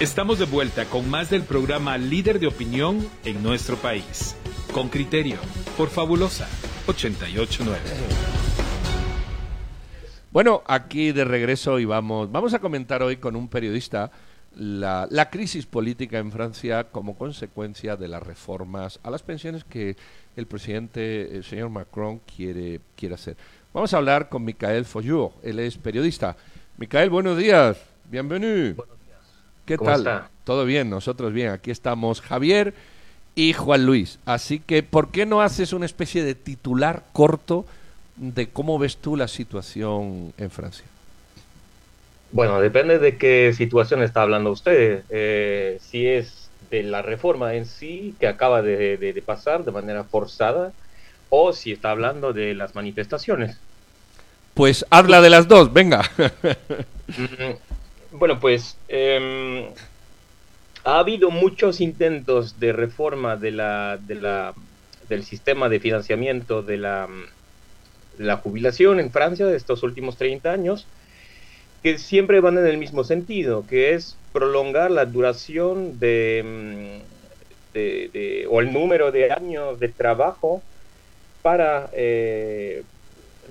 Estamos de vuelta con más del programa Líder de Opinión en nuestro país. Con criterio, por Fabulosa 889. Bueno, aquí de regreso y vamos, vamos a comentar hoy con un periodista la, la, crisis política en Francia como consecuencia de las reformas a las pensiones que el presidente, el señor Macron, quiere, quiere hacer. Vamos a hablar con Michael Foyur, él es periodista. Michael, buenos días, bienvenido. Buenos ¿Qué tal? Todo bien, nosotros bien. Aquí estamos Javier y Juan Luis. Así que, ¿por qué no haces una especie de titular corto de cómo ves tú la situación en Francia? Bueno, depende de qué situación está hablando usted. Eh, si es de la reforma en sí que acaba de, pasar de manera forzada o si está hablando de las manifestaciones. Pues habla de las dos, venga. Bueno, pues em, ha habido muchos intentos de reforma de la, de la, del sistema de financiamiento de la, de la jubilación en Francia de estos últimos 30 años que siempre van en el mismo sentido, que es prolongar la duración de, mm, o el número de años de trabajo para, eh,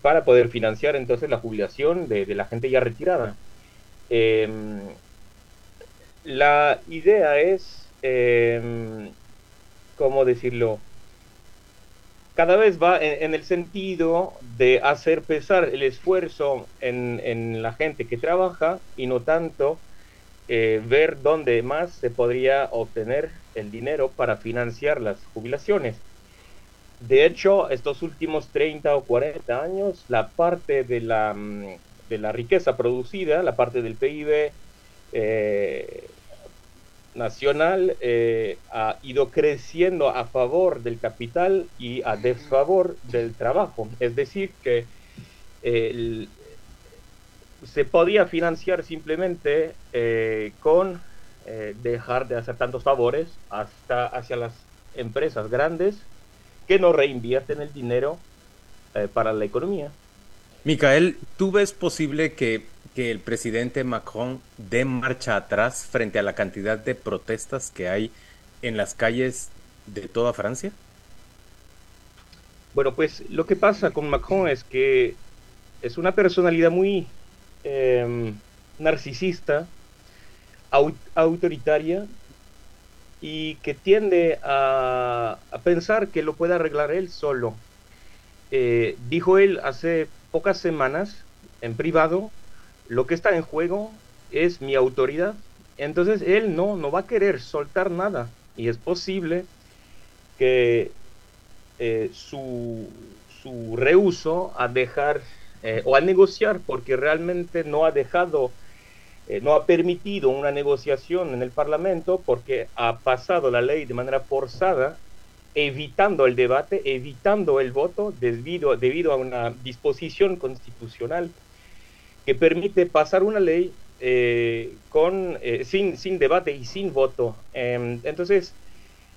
para poder financiar entonces la jubilación de, la gente ya retirada. Em, la idea es, em, ¿cómo decirlo? cada vez va en, el sentido de hacer pesar el esfuerzo en, la gente que trabaja y no tanto eh, ver dónde más se podría obtener el dinero para financiar las jubilaciones. De hecho, estos últimos 30 o 40 años, la parte de la, mm, de la riqueza producida, la parte del PIB, eh, nacional eh, ha ido creciendo a favor del capital y a desfavor del trabajo. Es decir, que se podía financiar simplemente eh, con dejar de hacer tantos favores hasta hacia las empresas grandes que no reinvierten el dinero para la economía. Micael, ¿tú ves posible que que el presidente Macron dé marcha atrás frente a la cantidad de protestas que hay en las calles de toda Francia? Bueno, pues lo que pasa con Macron es que es una personalidad muy em, narcisista, autoritaria y que tiende a, pensar que lo puede arreglar él solo. Eh, dijo él hace pocas semanas en privado lo que está en juego es mi autoridad. Entonces él no, no va a querer soltar nada. Y es posible que eh, su, su reuso a dejar eh, o a negociar, porque realmente no ha dejado, eh, no ha permitido una negociación en el Parlamento, porque ha pasado la ley de manera forzada, evitando el debate, evitando el voto, debido, debido a una disposición constitucional que permite pasar una ley eh, con, eh, sin, sin debate y sin voto. Em, entonces,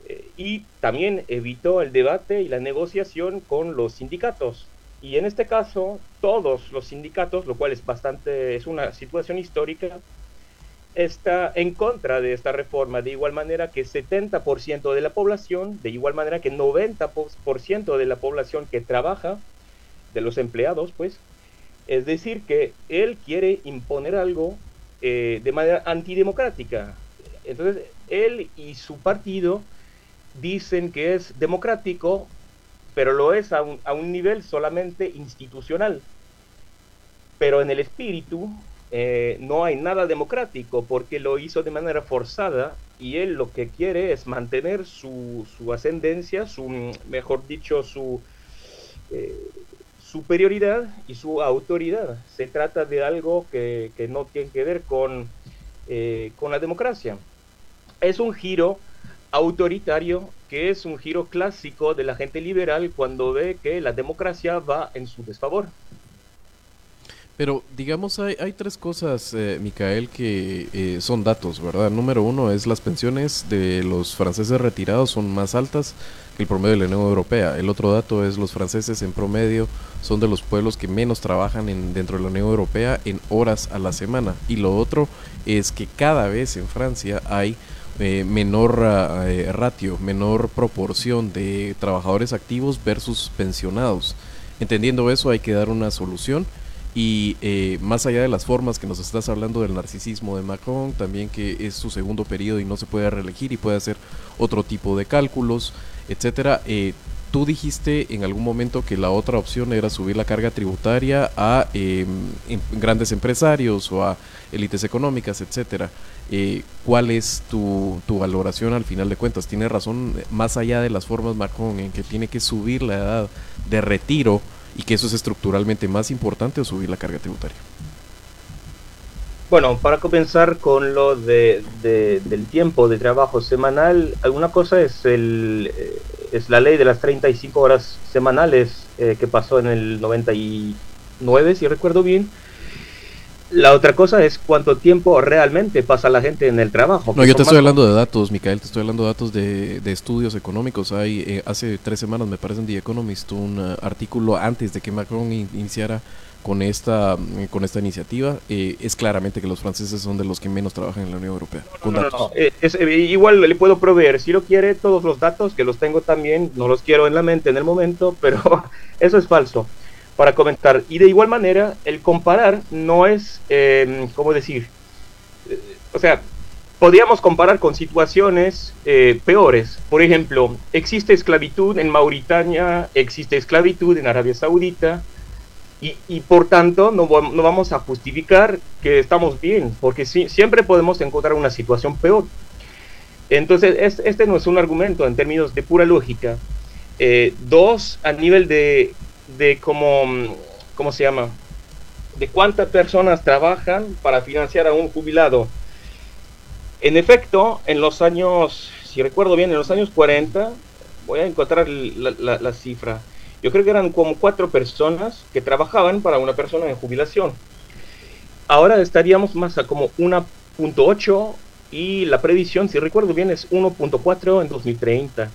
eh, y también evitó el debate y la negociación con los sindicatos. Y en este caso, todos los sindicatos, lo cual es bastante, es una situación histórica, está en contra de esta reforma, de igual manera que 70% de la población, de igual manera que 90% de la población que trabaja, de los empleados, pues, es decir, que él quiere imponer algo eh, de manera antidemocrática. Entonces, él y su partido dicen que es democrático, pero lo es a un, nivel solamente institucional. Pero en el espíritu eh, no hay nada democrático porque lo hizo de manera forzada y él lo que quiere es mantener su, su ascendencia, su, mejor dicho, su, eh, superioridad y su autoridad. Se trata de algo que, no tiene que ver eh, con la democracia. Es un giro autoritario que es un giro clásico de la gente liberal cuando ve que la democracia va en su desfavor. Pero digamos, hay, tres cosas, eh, Micael, que eh, son datos, ¿verdad? Número uno es las pensiones de los franceses retirados son más altas que el promedio de la Unión Europea. El otro dato es los franceses en promedio son de los pueblos que menos trabajan en, dentro de la Unión Europea en horas a la semana. Y lo otro es que cada vez en Francia hay eh, menor ratio, menor proporción de trabajadores activos versus pensionados. Entendiendo eso hay que dar una solución y eh, más allá de las formas que nos estás hablando del narcisismo de Macron, también que es su segundo periodo y no se puede reelegir y puede hacer otro tipo de cálculos, etcétera. Eh, tú dijiste en algún momento que la otra opción era subir la carga tributaria a em, em, grandes empresarios o a élites económicas, etcétera. Eh, ¿Cuál es tu, tu, valoración al final de cuentas? Tiene razón, más allá de las formas Macron, en que tiene que subir la edad de retiro y que eso es estructuralmente más importante o subir la carga tributaria? Bueno, para comenzar con lo de, del tiempo de trabajo semanal, alguna cosa es, el, eh, es la ley de las 35 horas semanales eh, que pasó en el 99, si recuerdo bien, la otra cosa es cuánto tiempo realmente pasa la gente en el trabajo. No, yo te estoy hablando de datos, Micael, te estoy hablando de datos de, estudios económicos. Hay eh, Hace tres semanas, me parece, en The Economist, un uh, artículo antes de que Macron iniciara con esta, mm, con esta iniciativa. Eh, es claramente que los franceses son de los que menos trabajan en la Unión Europea. Eh, igual le puedo proveer, si lo quiere, todos los datos, que los tengo también, no los quiero en la mente en el momento, pero eso es falso para comentar. Y de igual manera, el comparar no es, eh, ¿cómo decir? Eh, o sea, podríamos comparar con situaciones eh, peores. Por ejemplo, existe esclavitud en Mauritania, existe esclavitud en Arabia Saudita, y, por tanto no, no, vamos a justificar que estamos bien, porque sí, siempre podemos encontrar una situación peor. Entonces, este no es un argumento en términos de pura lógica. dos, a nivel de de cómo, ¿cómo se llama? De cuántas personas trabajan para financiar a un jubilado. En efecto, en los años, si recuerdo bien, en los años 40, voy a encontrar la, cifra, yo creo que eran como cuatro personas que trabajaban para una persona en jubilación. Ahora estaríamos más a como 1.8 y la previsión, si recuerdo bien, es 1.4 en 2030.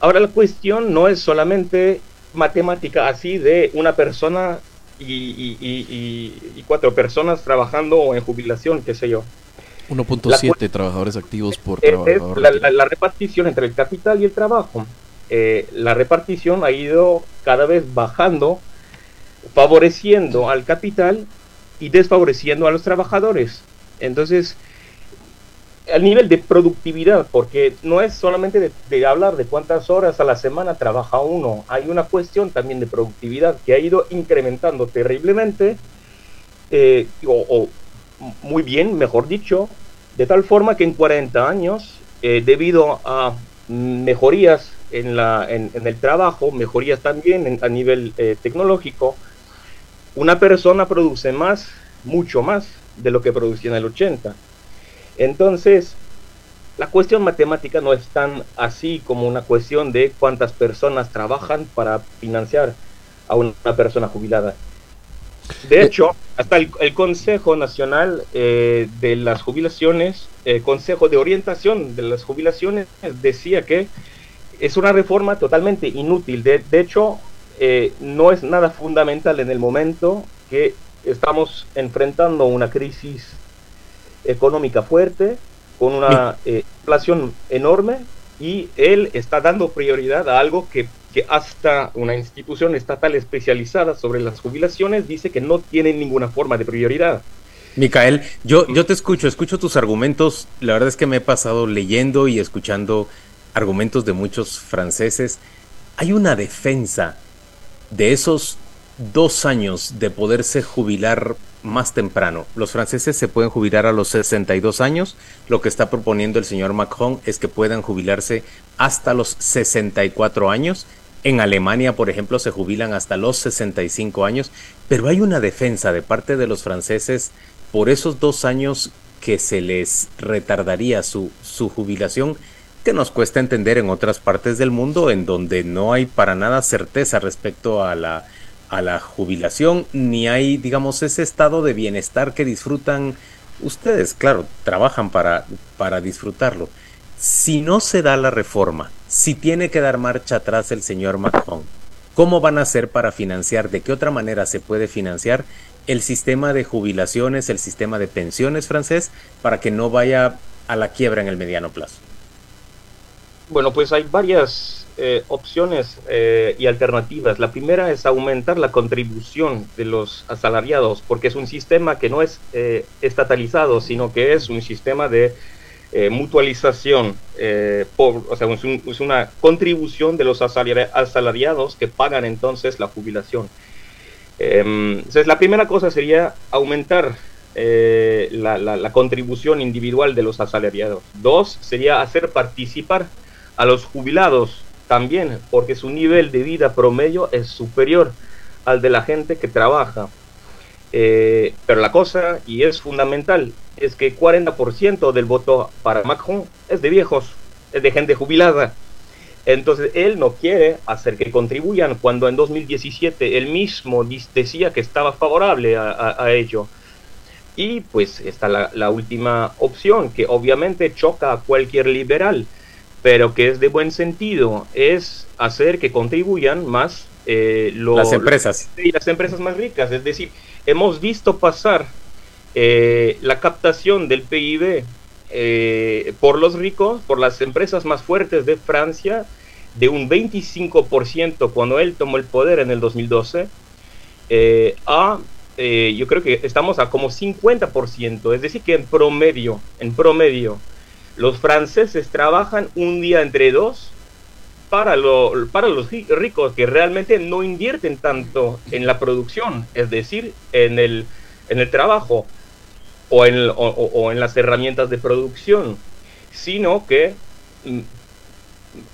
Ahora la cuestión no es solamente matemática así de una persona y, cuatro personas trabajando en jubilación, qué sé yo. 1.7 trabajadores activos por trabajador. la, repartición entre el capital y el trabajo. Eh, la repartición ha ido cada vez bajando, favoreciendo al capital y desfavoreciendo a los trabajadores. Entonces, al nivel de productividad, porque no es solamente de, hablar de cuántas horas a la semana trabaja uno, hay una cuestión también de productividad que ha ido incrementando terriblemente, eh, o, muy bien, mejor dicho, de tal forma que en 40 años, eh, debido a mejorías en, la, en, el trabajo, mejorías también a nivel eh, tecnológico, una persona produce más, mucho más de lo que producía en el 80 entonces, la cuestión matemática no es tan así como una cuestión de cuántas personas trabajan para financiar a una persona jubilada. De eh, hecho, hasta el, Consejo Nacional eh, de las Jubilaciones, el Consejo de Orientación de las Jubilaciones, decía que es una reforma totalmente inútil. De, hecho, eh, no es nada fundamental en el momento que estamos enfrentando una crisis económica fuerte, con una eh, inflación enorme, y él está dando prioridad a algo que, que, hasta una institución estatal especializada sobre las jubilaciones dice que no tiene ninguna forma de prioridad. Micael, yo, yo te escucho, escucho tus argumentos. La verdad es que me he pasado leyendo y escuchando argumentos de muchos franceses. Hay una defensa de esos dos años de poderse jubilar más temprano. Los franceses se pueden jubilar a los 62 años. Lo que está proponiendo el señor Macron es que puedan jubilarse hasta los 64 años. En Alemania, por ejemplo, se jubilan hasta los 65 años. Pero hay una defensa de parte de los franceses por esos dos años que se les retardaría su, su jubilación que nos cuesta entender en otras partes del mundo en donde no hay para nada certeza respecto a la a la jubilación, ni hay, digamos, ese estado de bienestar que disfrutan ustedes. Claro, trabajan para, para disfrutarlo. Si no se da la reforma, si tiene que dar marcha atrás el señor Macron, ¿cómo van a hacer para financiar? ¿De qué otra manera se puede financiar el sistema de jubilaciones, el sistema de pensiones francés, para que no vaya a la quiebra en el mediano plazo? Bueno, pues hay varias eh, opciones eh, y alternativas. La primera es aumentar la contribución de los asalariados, porque es un sistema que no es eh, estatalizado, sino que es un sistema de mutualización, por, o sea, es, una contribución de los asalariados que pagan entonces la jubilación. Em, entonces, la primera cosa sería aumentar la, la contribución individual de los asalariados. Dos, sería hacer participar a los jubilados también, porque su nivel de vida promedio es superior al de la gente que trabaja. Eh, pero la cosa, y es fundamental, es que 40% del voto para Macron es de viejos, es de gente jubilada. Entonces él no quiere hacer que contribuyan cuando en 2017 él mismo decía que estaba favorable a, ello. Y pues está la, la, última opción, que obviamente choca a cualquier liberal, pero que es de buen sentido, es hacer que contribuyan más eh, las empresas. y las empresas más ricas. Es decir, hemos visto pasar eh, la captación del PIB eh, por los ricos, por las empresas más fuertes de Francia, de un 25% cuando él tomó el poder en el 2012, a yo creo que estamos a como 50%, es decir, que en promedio, en promedio, los franceses trabajan un día entre dos para, para los ricos que realmente no invierten tanto en la producción, es decir, en el, en el trabajo o en, o, en las herramientas de producción, sino que mm,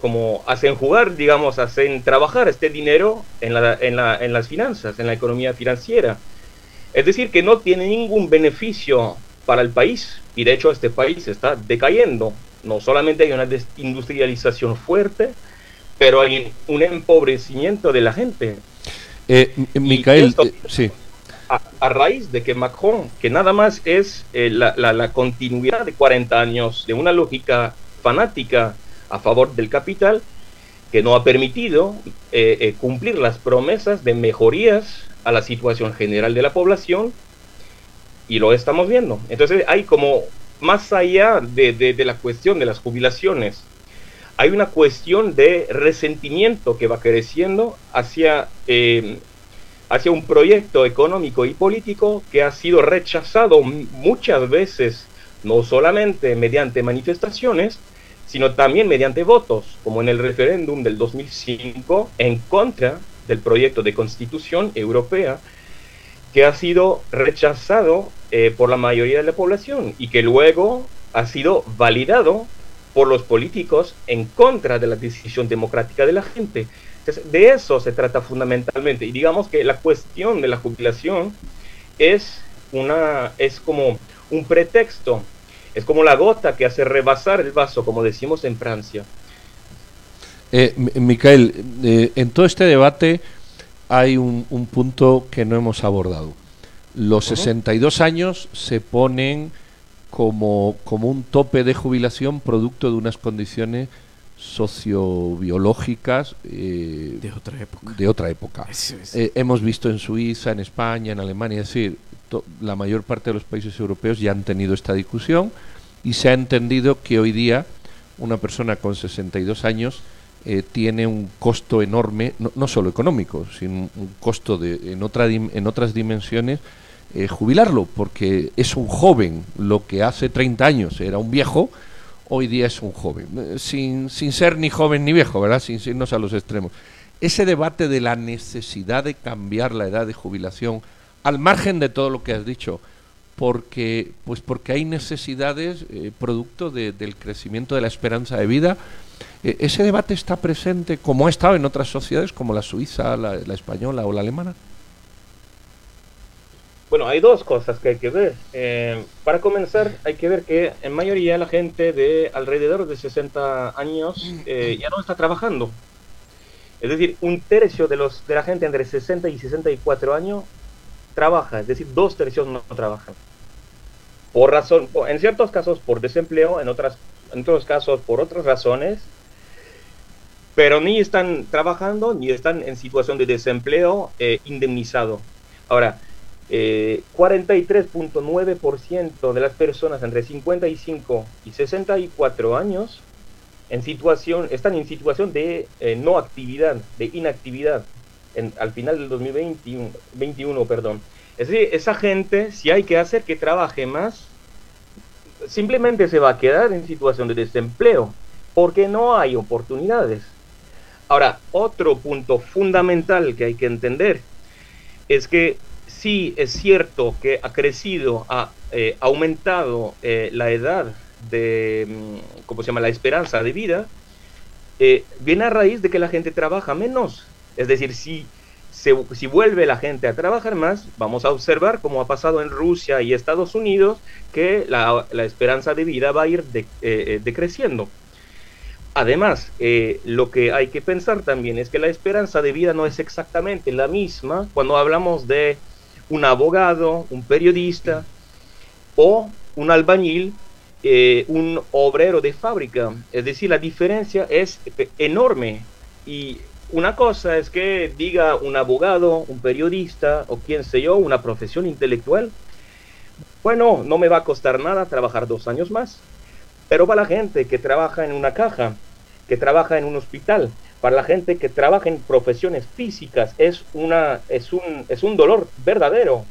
como hacen jugar, digamos, hacen trabajar este dinero en, la, en, la, en las finanzas, en la economía financiera. Es decir, que no tiene ningún beneficio para el país. Y de hecho este país está decayendo. No solamente hay una desindustrialización fuerte, pero hay un empobrecimiento de la gente. Eh, Micael, eh, sí. A, raíz de que Macron, que nada más es eh, la, la, continuidad de 40 años de una lógica fanática a favor del capital, que no ha permitido cumplir las promesas de mejorías a la situación general de la población y lo estamos viendo. Entonces hay como, más allá de, la cuestión de las jubilaciones, hay una cuestión de resentimiento que va creciendo hacia, eh, hacia un proyecto económico y político que ha sido rechazado muchas veces, no solamente mediante manifestaciones, sino también mediante votos, como en el referéndum del 2005 en contra del proyecto de constitución europea que ha sido rechazado eh, por la mayoría de la población y que luego ha sido validado por los políticos en contra de la decisión democrática de la gente. Entonces, de eso se trata fundamentalmente. Y digamos que la cuestión de la jubilación es, una, es como un pretexto, es como la gota que hace rebasar el vaso, como decimos en Francia. Eh, Micael, eh, en todo este debate hay un, punto que no hemos abordado. Los 62 años se ponen como, como un tope de jubilación producto de unas condiciones sociobiológicas eh, de otra época. De otra época. Eh, hemos visto en Suiza, en España, en Alemania, es decir, la mayor parte de los países europeos ya han tenido esta discusión y se ha entendido que hoy día una persona con 62 años eh, tiene un costo enorme, no, no, solo económico, sino un costo de, en, otra, en otras dimensiones, eh, jubilarlo, porque es un joven, lo que hace 30 años era un viejo, hoy día es un joven, eh, sin, sin ser ni joven ni viejo, ¿verdad? Sin irnos a los extremos. Ese debate de la necesidad de cambiar la edad de jubilación, al margen de todo lo que has dicho, porque, pues porque hay necesidades producto del crecimiento de la esperanza de vida, e, ¿Ese debate está presente como ha estado en otras sociedades como la suiza, la, española o la alemana? Bueno, hay dos cosas que hay que ver. Eh, para comenzar, hay que ver que en mayoría la gente de alrededor de 60 años eh, ya no está trabajando. Es decir, un tercio de, los, de la gente entre 60 y 64 años trabaja, es decir, dos tercios no trabajan. Por razón, en ciertos casos por desempleo, en, otras, en otros casos por otras razones, pero ni están trabajando ni están en situación de desempleo eh, indemnizado. Ahora, 43.9% eh, de las personas entre 55 y 64 años en situación, están en situación de eh, no actividad, de inactividad, al final del 2021, 21, perdón. Es decir, esa gente, si hay que hacer que trabaje más, simplemente se va a quedar en situación de desempleo, porque no hay oportunidades. Ahora, otro punto fundamental que hay que entender es que sí es cierto que ha crecido, ha eh, aumentado eh, la edad de, mm, ¿cómo se llama?, la esperanza de vida, eh, viene a raíz de que la gente trabaja menos. Es decir, si, si vuelve la gente a trabajar más, vamos a observar, como ha pasado en Rusia y Estados Unidos, que la, esperanza de vida va a ir decreciendo. Además, lo que hay que pensar también es que la esperanza de vida no es exactamente la misma cuando hablamos de un abogado, un periodista o un albañil, eh, un obrero de fábrica. Es decir, la diferencia es enorme. Y una cosa es que diga un abogado, un periodista o quién sé yo, una profesión intelectual. Bueno, no me va a costar nada trabajar dos años más. Pero para la gente que trabaja en una caja, que trabaja en un hospital, para la gente que trabaja en profesiones físicas es, una, es, un, es un dolor verdadero,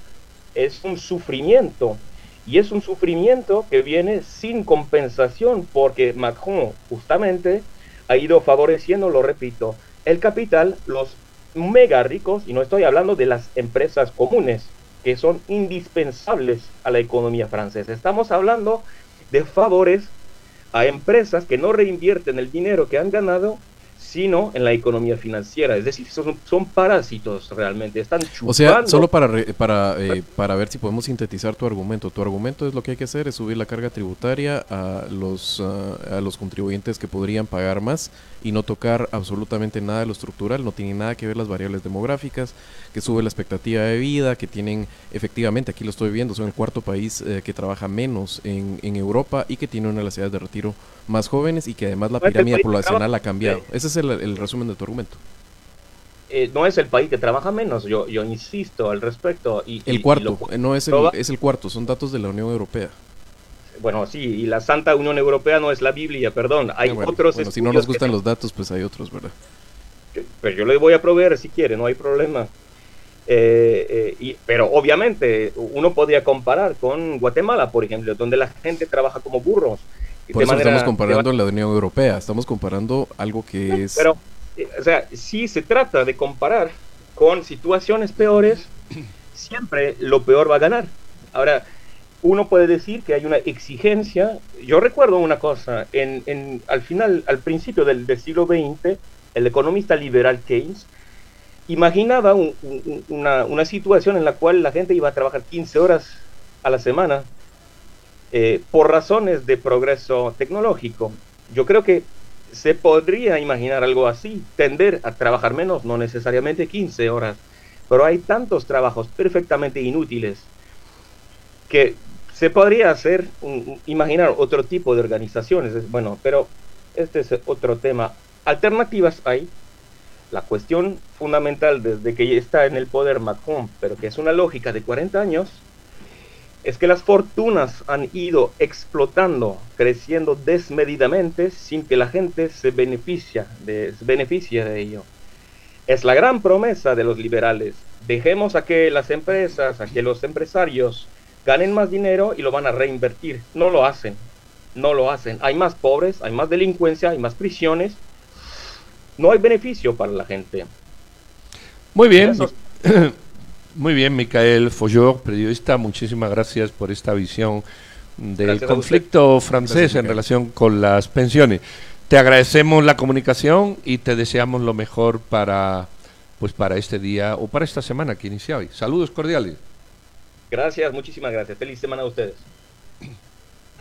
es un sufrimiento. Y es un sufrimiento que viene sin compensación porque Macron justamente ha ido favoreciendo, lo repito, el capital, los mega ricos, y no estoy hablando de las empresas comunes, que son indispensables a la economía francesa. Estamos hablando de favores a empresas que no reinvierten el dinero que han ganado sino en la economía financiera. Es decir, son, son parásitos realmente, están chupando. O sea, solo para, para, eh, para ver si podemos sintetizar tu argumento. Tu argumento es lo que hay que hacer es subir la carga tributaria a los, a los contribuyentes que podrían pagar más y no tocar absolutamente nada de lo estructural, no tiene nada que ver las variables demográficas, que sube la expectativa de vida, que tienen, efectivamente, aquí lo estoy viendo, son el cuarto país eh, que trabaja menos en, en Europa y que tiene una de las edades de retiro más jóvenes y que además la pirámide poblacional ha cambiado. Ese es el, resumen de tu argumento. Eh, no es el país que trabaja menos, yo, yo insisto al respecto. Y, el cuarto, eh, no es el, es el cuarto, son datos de la Unión Europea. Bueno, sí, y la Santa Unión Europea no es la Biblia, perdón. Hay ah, otros. si no nos gustan los datos, pues hay otros, ¿verdad? Pero yo le voy a proveer si quiere, no hay problema. Eh, y, pero obviamente uno podría comparar con Guatemala, por ejemplo, donde la gente trabaja como burros por eso estamos comparando en la Unión Europea, estamos comparando algo que es... Pero, eh, o sea, si se trata de comparar con situaciones peores, siempre lo peor va a ganar. Ahora, uno puede decir que hay una exigencia. Yo recuerdo una cosa, en, al final, al principio del, siglo XX, el economista liberal Keynes imaginaba una, una situación en la cual la gente iba a trabajar 15 horas a la semana eh, por razones de progreso tecnológico. Yo creo que se podría imaginar algo así, tender a trabajar menos, no necesariamente 15 horas, pero hay tantos trabajos perfectamente inútiles que se podría hacer, imaginar otro tipo de organizaciones. Bueno, pero este es otro tema. Alternativas hay. La cuestión fundamental desde que está en el poder Macron, pero que es una lógica de 40 años, es que las fortunas han ido explotando, creciendo desmedidamente sin que la gente se beneficia de, beneficie de ello. Es la gran promesa de los liberales. Dejemos a que las empresas, a que los empresarios ganen más dinero y lo van a reinvertir. No lo hacen. No lo hacen. Hay más pobres, hay más delincuencia, hay más prisiones. No hay beneficio para la gente. Muy bien. Muy bien, Micael Follor, periodista, muchísimas gracias por esta visión del conflicto francés en relación con las pensiones. Te agradecemos la comunicación y te deseamos lo mejor para pues para este día o para esta semana que inicia hoy. Saludos cordiales. Gracias, muchísimas gracias. Feliz semana a ustedes.